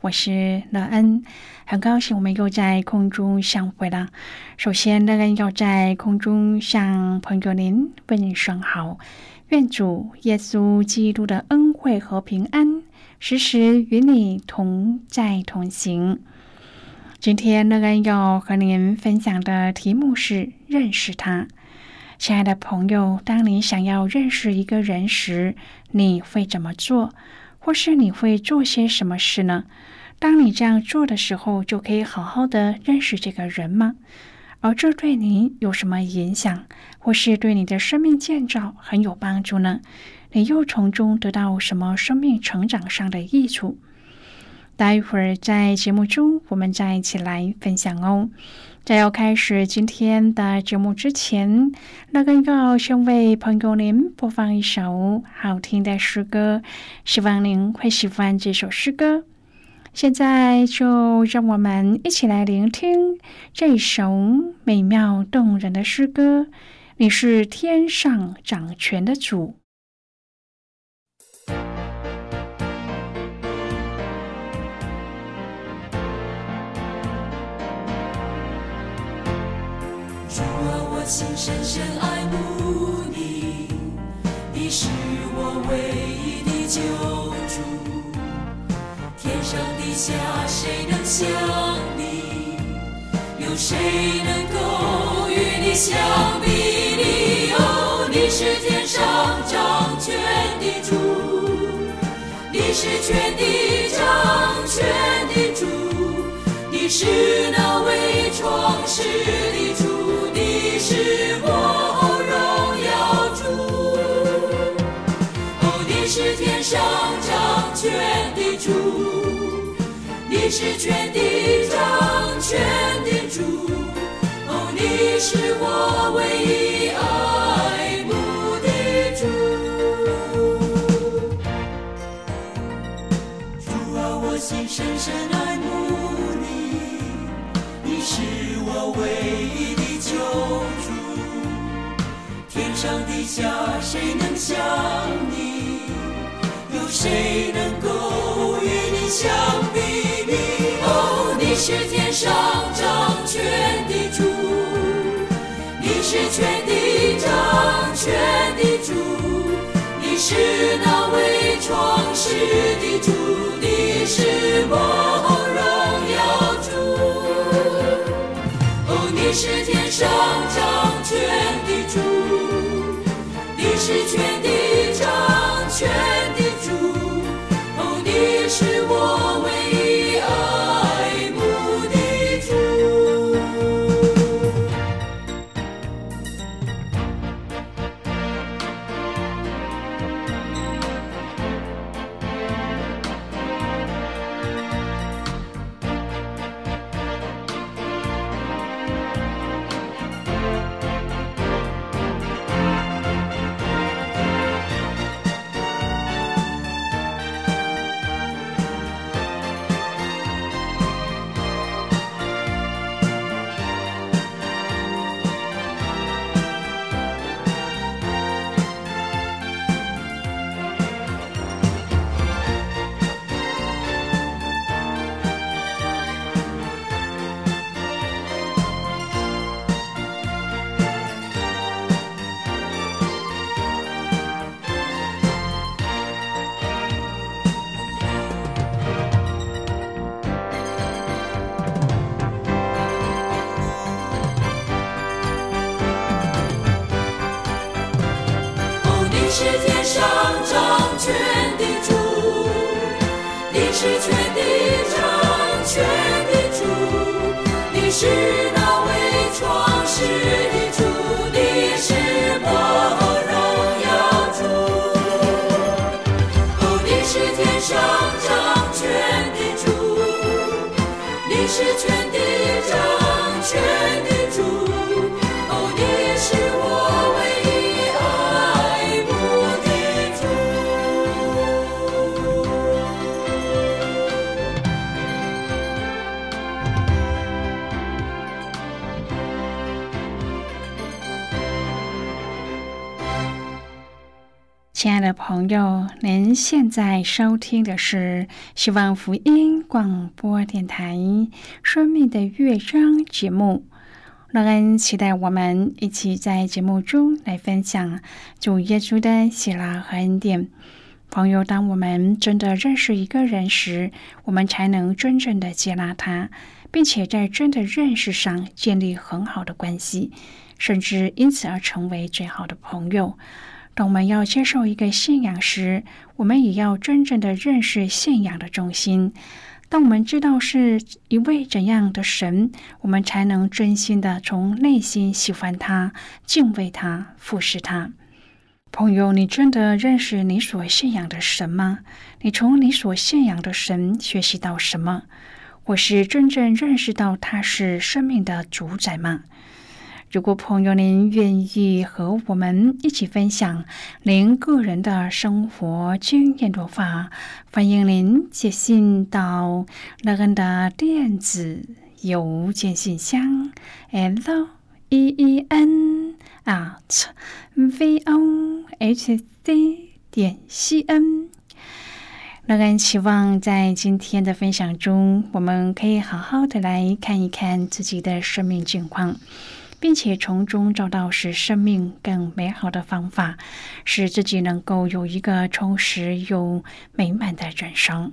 我是乐恩，很高兴我们又在空中相会了。首先，乐恩要在空中向朋友您问声好，愿主耶稣基督的恩惠和平安时时与你同在同行。今天，乐恩要和您分享的题目是认识他。亲爱的朋友，当你想要认识一个人时，你会怎么做？或是你会做些什么事呢？当你这样做的时候，就可以好好的认识这个人吗？而这对你有什么影响，或是对你的生命建造很有帮助呢？你又从中得到什么生命成长上的益处？待会儿在节目中，我们再一起来分享哦。在要开始今天的节目之前，那个要先为朋友您播放一首好听的诗歌，希望您会喜欢这首诗歌。现在就让我们一起来聆听这首美妙动人的诗歌。你是天上掌权的主。心深深爱慕你，你是我唯一的救主。天上地下谁能像你？有谁能够与你相比拟？哦，你是天上掌权的主，你是全地是全地掌权的主，哦，你是我唯一爱慕的主。主啊，我心深深爱慕你，你是我唯一的。救主，天上地下谁能像你？有谁能够与你相比？你是天上掌权的主，你是全地掌权的主，你是那位创世的主，你是我荣耀主。哦，你是天。上掌权的主，你是全地天上掌权的主，你是全亲爱的朋友，您现在收听的是希望福音广播电台《生命的乐章》节目。乐恩期待我们一起在节目中来分享主耶稣的喜乐和恩典。朋友，当我们真的认识一个人时，我们才能真正的接纳他，并且在真的认识上建立很好的关系，甚至因此而成为最好的朋友。当我们要接受一个信仰时，我们也要真正的认识信仰的中心。当我们知道是一位怎样的神，我们才能真心的从内心喜欢他、敬畏他、服侍他。朋友，你真的认识你所信仰的神吗？你从你所信仰的神学习到什么？或是真正认识到他是生命的主宰吗？如果朋友您愿意和我们一起分享您个人的生活经验的话，欢迎您写信到乐恩的电子邮件信箱 l e e n at v o h c 点 c n。乐恩期望在今天的分享中，我们可以好好的来看一看自己的生命境况。并且从中找到使生命更美好的方法，使自己能够有一个充实又美满的人生。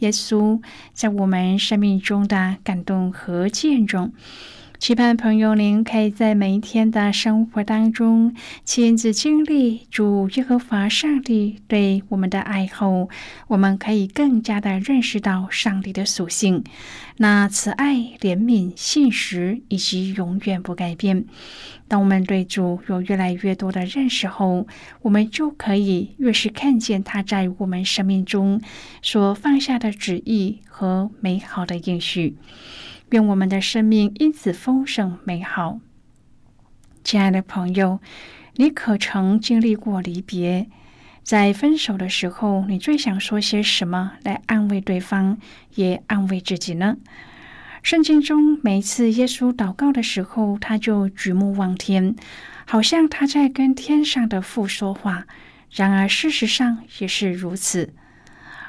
耶稣在我们生命中的感动和见证，期盼朋友您可以在每一天的生活当中亲自经历主耶和华上帝对我们的爱后，我们可以更加的认识到上帝的属性，那慈爱、怜悯、信实以及永远不改变。当我们对主有越来越多的认识后，我们就可以越是看见他在我们生命中所放下的旨意和美好的应许。愿我们的生命因此丰盛美好。亲爱的朋友，你可曾经历过离别？在分手的时候，你最想说些什么来安慰对方，也安慰自己呢？圣经中每次耶稣祷告的时候，他就举目望天，好像他在跟天上的父说话。然而事实上也是如此。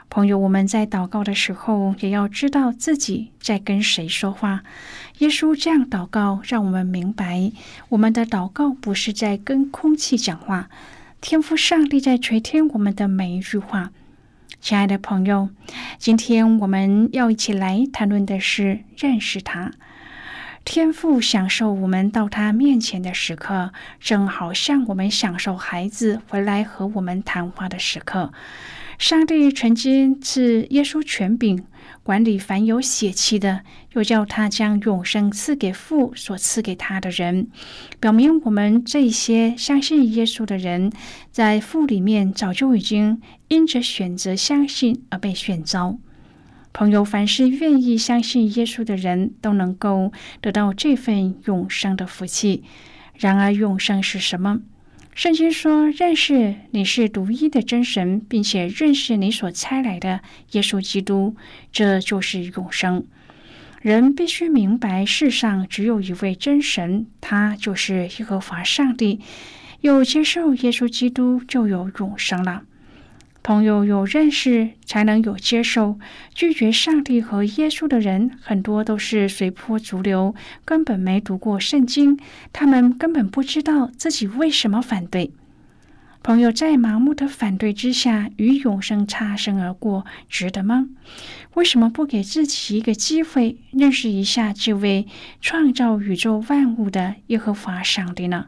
朋友，我们在祷告的时候，也要知道自己在跟谁说话。耶稣这样祷告，让我们明白，我们的祷告不是在跟空气讲话，天父上帝在垂听我们的每一句话。亲爱的朋友，今天我们要一起来谈论的是认识他。天父享受我们到他面前的时刻，正好像我们享受孩子回来和我们谈话的时刻。上帝曾经赐耶稣权柄管理凡有血气的，又叫他将永生赐给父所赐给他的人，表明我们这些相信耶稣的人，在父里面早就已经因着选择相信而被选召。朋友，凡是愿意相信耶稣的人都能够得到这份永生的福气。然而，永生是什么？圣经说：“认识你是独一的真神，并且认识你所差来的耶稣基督，这就是永生。”人必须明白，世上只有一位真神，他就是耶和华上帝。有接受耶稣基督，就有永生了。朋友有认识，才能有接受。拒绝上帝和耶稣的人，很多都是随波逐流，根本没读过圣经，他们根本不知道自己为什么反对。朋友在盲目的反对之下与永生擦身而过，值得吗？为什么不给自己一个机会，认识一下这位创造宇宙万物的耶和华上帝呢？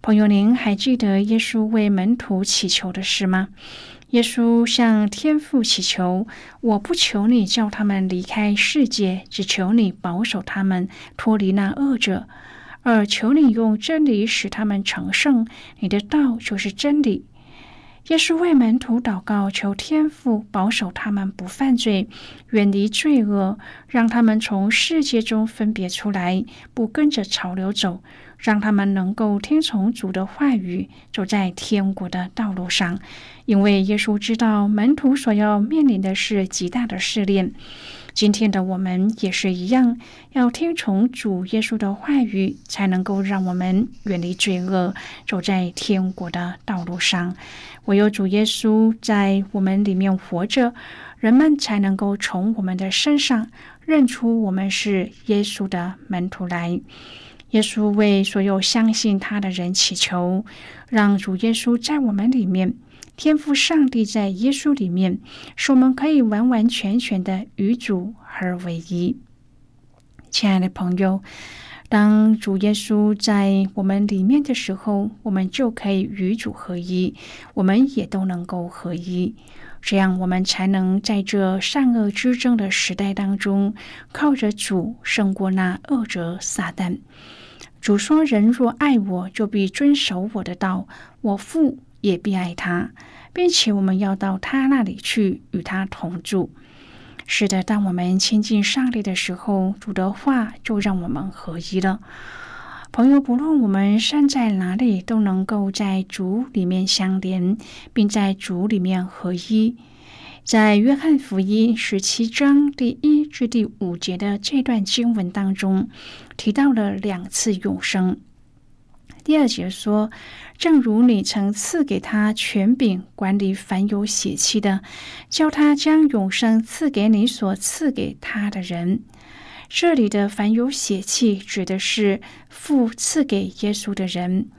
朋友，您还记得耶稣为门徒祈求的事吗？耶稣向天父祈求：“我不求你叫他们离开世界，只求你保守他们脱离那恶者。”而求你用真理使他们成圣，你的道就是真理。耶稣为门徒祷告，求天父保守他们不犯罪，远离罪恶，让他们从世界中分别出来，不跟着潮流走，让他们能够听从主的话语，走在天国的道路上。因为耶稣知道门徒所要面临的是极大的试炼。今天的我们也是一样，要听从主耶稣的话语，才能够让我们远离罪恶，走在天国的道路上。唯有主耶稣在我们里面活着，人们才能够从我们的身上认出我们是耶稣的门徒来。耶稣为所有相信他的人祈求，让主耶稣在我们里面。天赋上帝在耶稣里面，使我们可以完完全全的与主而为一。亲爱的朋友，当主耶稣在我们里面的时候，我们就可以与主合一，我们也都能够合一。这样，我们才能在这善恶之争的时代当中，靠着主胜过那恶者撒旦。主说：“人若爱我，就必遵守我的道。我父。”也必爱他，并且我们要到他那里去与他同住。是的，当我们亲近上帝的时候，主的话就让我们合一了。朋友，不论我们身在哪里，都能够在主里面相连，并在主里面合一。在约翰福音十七章第一至第五节的这段经文当中，提到了两次永生。第二节说：“正如你曾赐给他权柄管理凡有血气的，叫他将永生赐给你所赐给他的人。”这里的凡有血气指的是父赐给耶稣的人。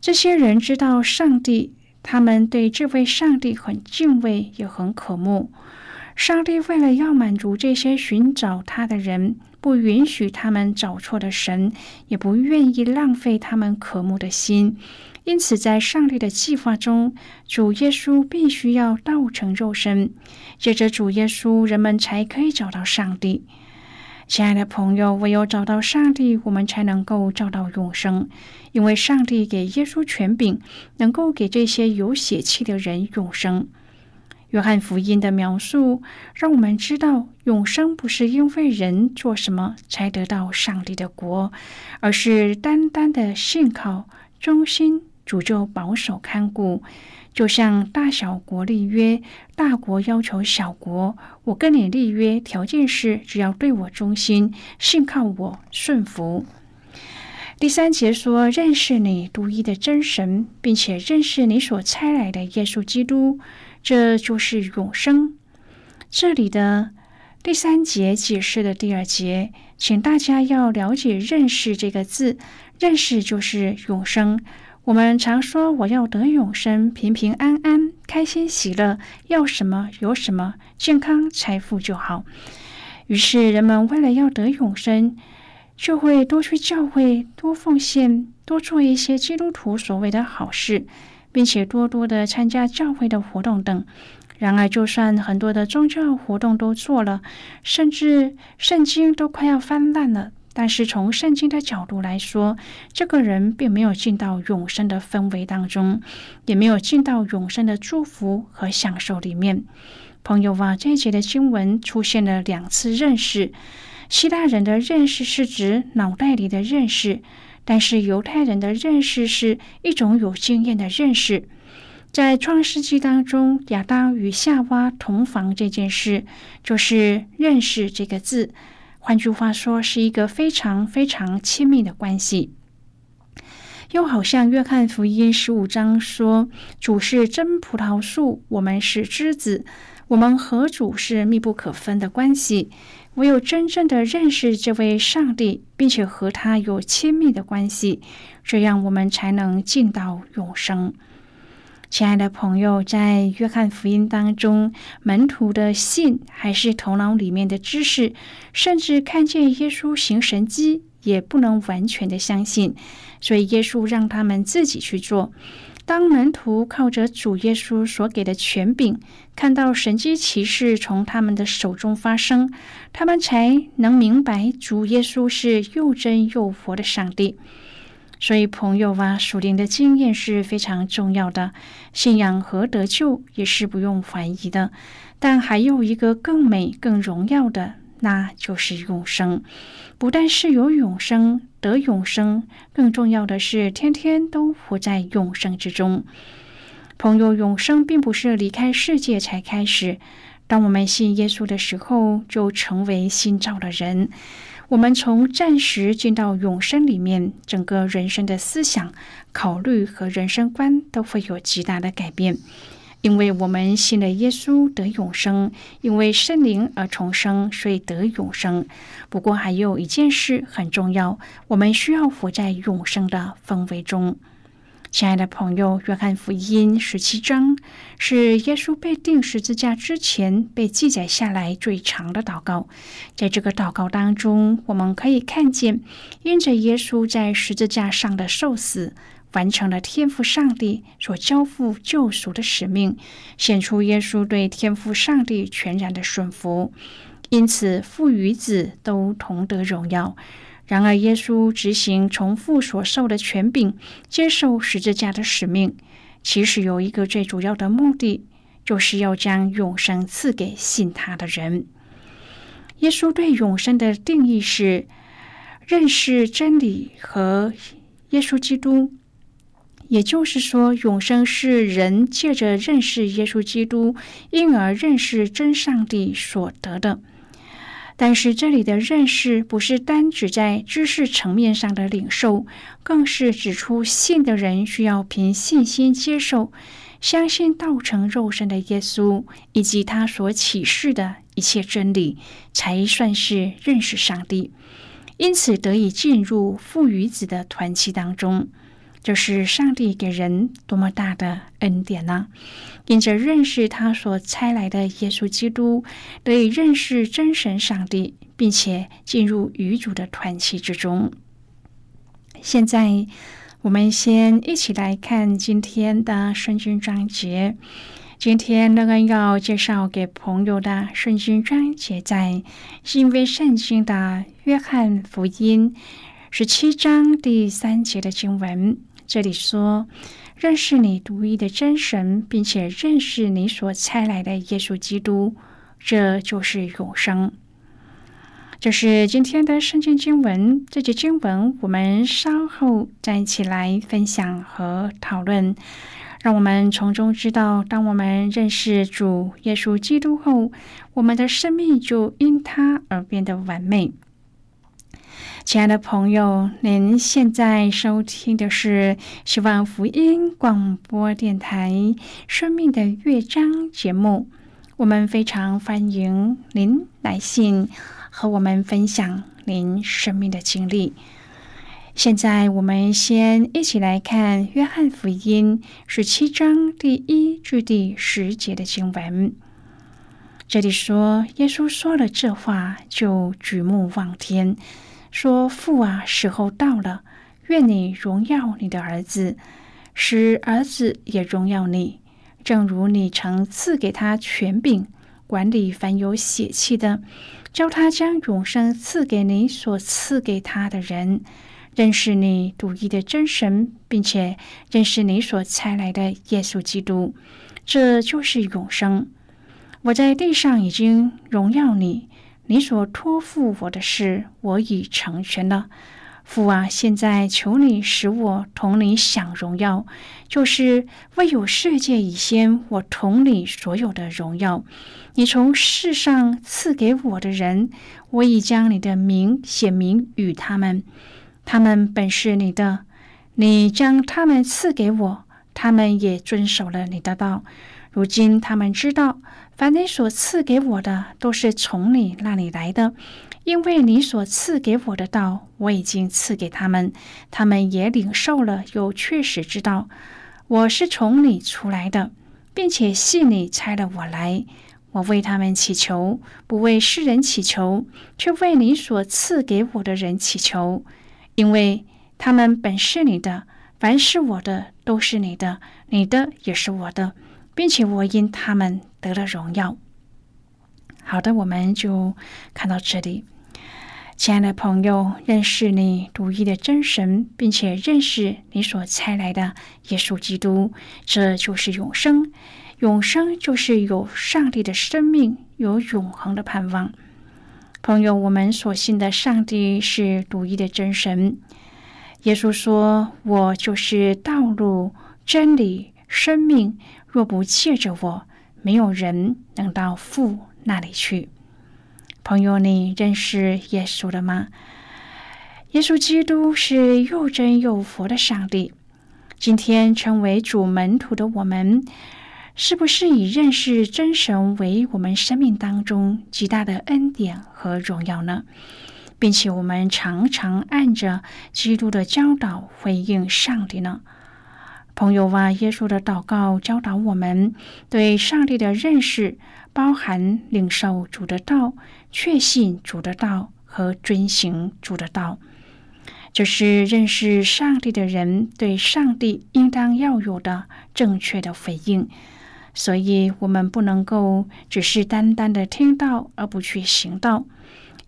这些人知道上帝，他们对这位上帝很敬畏，也很渴慕。上帝为了要满足这些寻找他的人。不允许他们找错的神，也不愿意浪费他们渴慕的心。因此，在上帝的计划中，主耶稣必须要道成肉身。借着主耶稣，人们才可以找到上帝。亲爱的朋友，唯有找到上帝，我们才能够找到永生。因为上帝给耶稣权柄，能够给这些有血气的人永生。约翰福音的描述让我们知道，永生不是因为人做什么才得到上帝的国，而是单单的信靠、忠心，主就保守看顾。就像大小国立约，大国要求小国：“我跟你立约，条件是只要对我忠心，信靠我，顺服。”第三节说：“认识你独一的真神，并且认识你所差来的耶稣基督。”这就是永生。这里的第三节解释的第二节，请大家要了解“认识”这个字。认识就是永生。我们常说我要得永生，平平安安、开心喜乐，要什么有什么，健康财富就好。于是人们为了要得永生，就会多去教会、多奉献、多做一些基督徒所谓的好事。并且多多的参加教会的活动等。然而，就算很多的宗教活动都做了，甚至圣经都快要翻烂了，但是从圣经的角度来说，这个人并没有进到永生的氛围当中，也没有进到永生的祝福和享受里面。朋友啊，这一节的经文出现了两次认识。希腊人的认识是指脑袋里的认识。但是犹太人的认识是一种有经验的认识，在创世纪当中，亚当与夏娃同房这件事，就是认识这个字。换句话说，是一个非常非常亲密的关系。又好像约翰福音十五章说：“主是真葡萄树，我们是枝子，我们和主是密不可分的关系。唯有真正的认识这位上帝，并且和他有亲密的关系，这样我们才能进到永生。”亲爱的朋友，在约翰福音当中，门徒的信还是头脑里面的知识，甚至看见耶稣行神迹，也不能完全的相信，所以耶稣让他们自己去做。当门徒靠着主耶稣所给的权柄，看到神迹奇事从他们的手中发生，他们才能明白主耶稣是又真又活的上帝。所以，朋友啊，属灵的经验是非常重要的，信仰和得救也是不用怀疑的。但还有一个更美、更荣耀的，那就是永生。不但是有永生、得永生，更重要的是天天都活在永生之中。朋友，永生并不是离开世界才开始，当我们信耶稣的时候，就成为新造的人。我们从暂时进到永生里面，整个人生的思想、考虑和人生观都会有极大的改变，因为我们信了耶稣得永生，因为圣灵而重生，所以得永生。不过还有一件事很重要，我们需要活在永生的氛围中。亲爱的朋友，《约翰福音》十七章是耶稣被钉十字架之前被记载下来最长的祷告。在这个祷告当中，我们可以看见，因着耶稣在十字架上的受死，完成了天父上帝所交付救赎的使命，显出耶稣对天父上帝全然的顺服，因此父与子都同得荣耀。然而，耶稣执行从父所受的权柄，接受十字架的使命，其实有一个最主要的目的，就是要将永生赐给信他的人。耶稣对永生的定义是认识真理和耶稣基督，也就是说，永生是人借着认识耶稣基督，因而认识真上帝所得的。但是这里的认识不是单指在知识层面上的领受，更是指出信的人需要凭信心接受、相信道成肉身的耶稣以及他所启示的一切真理，才算是认识上帝，因此得以进入父与子的团契当中。这是上帝给人多么大的恩典呢？因着认识他所差来的耶稣基督，得以认识真神上帝，并且进入与主的团契之中。现在，我们先一起来看今天的圣经章节。今天乐恩要介绍给朋友的圣经章节，在新约圣经的约翰福音十七章第三节的经文。这里说，认识你独一的真神，并且认识你所差来的耶稣基督，这就是永生。这是今天的圣经经文。这节经文我们稍后再一起来分享和讨论。让我们从中知道，当我们认识主耶稣基督后，我们的生命就因他而变得完美。亲爱的朋友，您现在收听的是希望福音广播电台《生命的乐章》节目。我们非常欢迎您来信和我们分享您生命的经历。现在，我们先一起来看《约翰福音》十七章第一至第十节的经文。这里说，耶稣说了这话，就举目望天。说父啊，时候到了，愿你荣耀你的儿子，使儿子也荣耀你，正如你曾赐给他权柄，管理凡有血气的，教他将永生赐给你所赐给他的人，认识你独一的真神，并且认识你所差来的耶稣基督，这就是永生。我在地上已经荣耀你。你所托付我的事，我已成全了。父啊，现在求你使我同你享荣耀，就是未有世界以先，我同你所有的荣耀。你从世上赐给我的人，我已将你的名显明与他们。他们本是你的，你将他们赐给我，他们也遵守了你的道。如今他们知道，凡你所赐给我的，都是从你那里来的，因为你所赐给我的道，我已经赐给他们，他们也领受了，又确实知道我是从你出来的，并且信你差了我来。我为他们祈求，不为世人祈求，却为你所赐给我的人祈求，因为。他们本是你的，凡是我的都是你的，你的也是我的，并且我因他们得了荣耀。好的，我们就看到这里。亲爱的朋友，认识你独一的真神，并且认识你所差来的耶稣基督，这就是永生。永生就是有上帝的生命，有永恒的盼望。朋友，我们所信的上帝是独一的真神。耶稣说：“我就是道路、真理、生命。若不借着我，没有人能到父那里去。”朋友，你认识耶稣了吗？耶稣基督是又真又佛的上帝。今天成为主门徒的我们，是不是以认识真神为我们生命当中极大的恩典和荣耀呢？并且我们常常按着基督的教导回应上帝呢，朋友啊，耶稣的祷告教导我们对上帝的认识，包含领受主的道、确信主的道和遵行主的道，这是认识上帝的人对上帝应当要有的正确的回应。所以，我们不能够只是单单的听到而不去行道。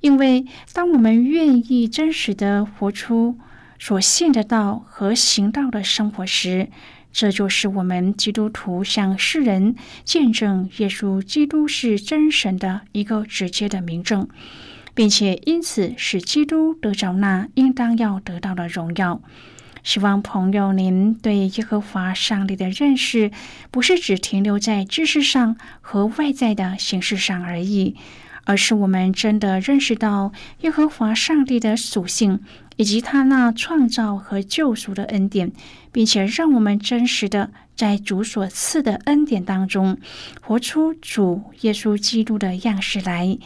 因为当我们愿意真实的活出所信的道和行道的生活时，这就是我们基督徒向世人见证耶稣基督是真神的一个直接的明证，并且因此使基督得着那应当要得到的荣耀。希望朋友您对耶和华上帝的认识，不是只停留在知识上和外在的形式上而已。而是我们真的认识到耶和华上帝的属性，以及他那创造和救赎的恩典，并且让我们真实的在主所赐的恩典当中，活出主耶稣基督的样式来，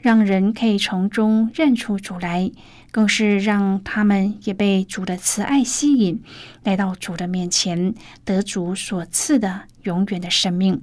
让人可以从中认出主来，更是让他们也被主的慈爱吸引，来到主的面前，得主所赐的永远的生命。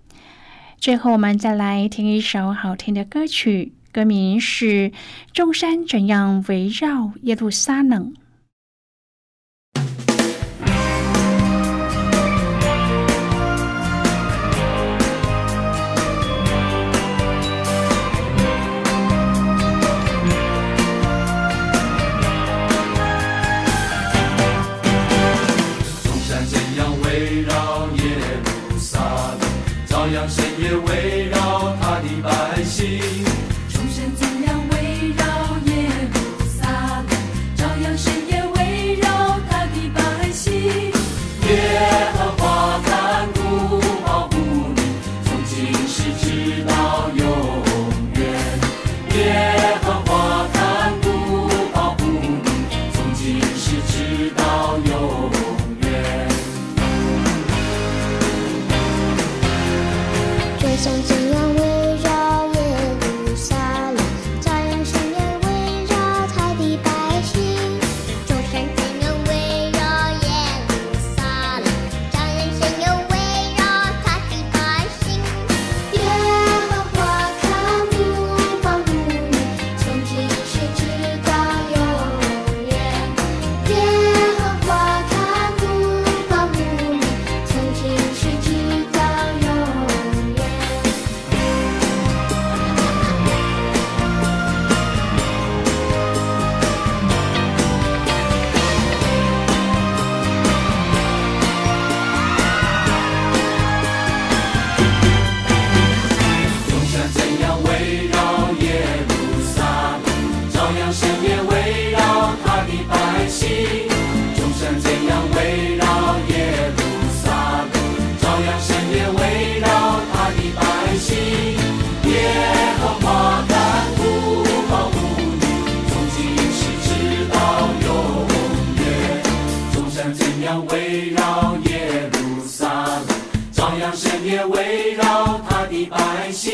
最后，我们再来听一首好听的歌曲，歌名是《众山怎样围绕耶路撒冷》。away.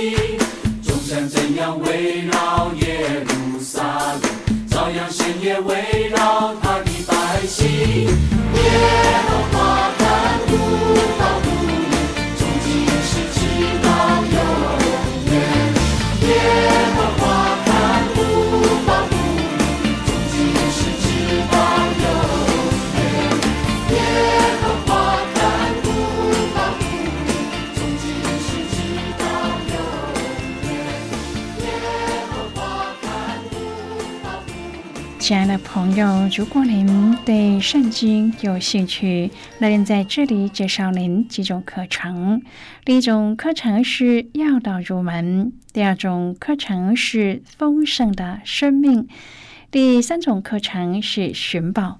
百姓，众山怎样围绕耶路撒冷，照样神也围绕他的百姓。耶路亲爱的朋友，如果您对圣经有兴趣，那您在这里介绍您几种课程。第一种课程是要道入门，第二种课程是丰盛的生命，第三种课程是寻宝。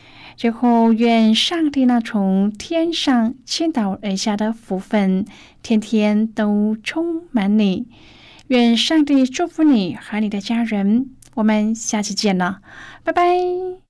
最后，愿上帝那从天上倾倒而下的福分，天天都充满你。愿上帝祝福你和你的家人。我们下期见了，拜拜。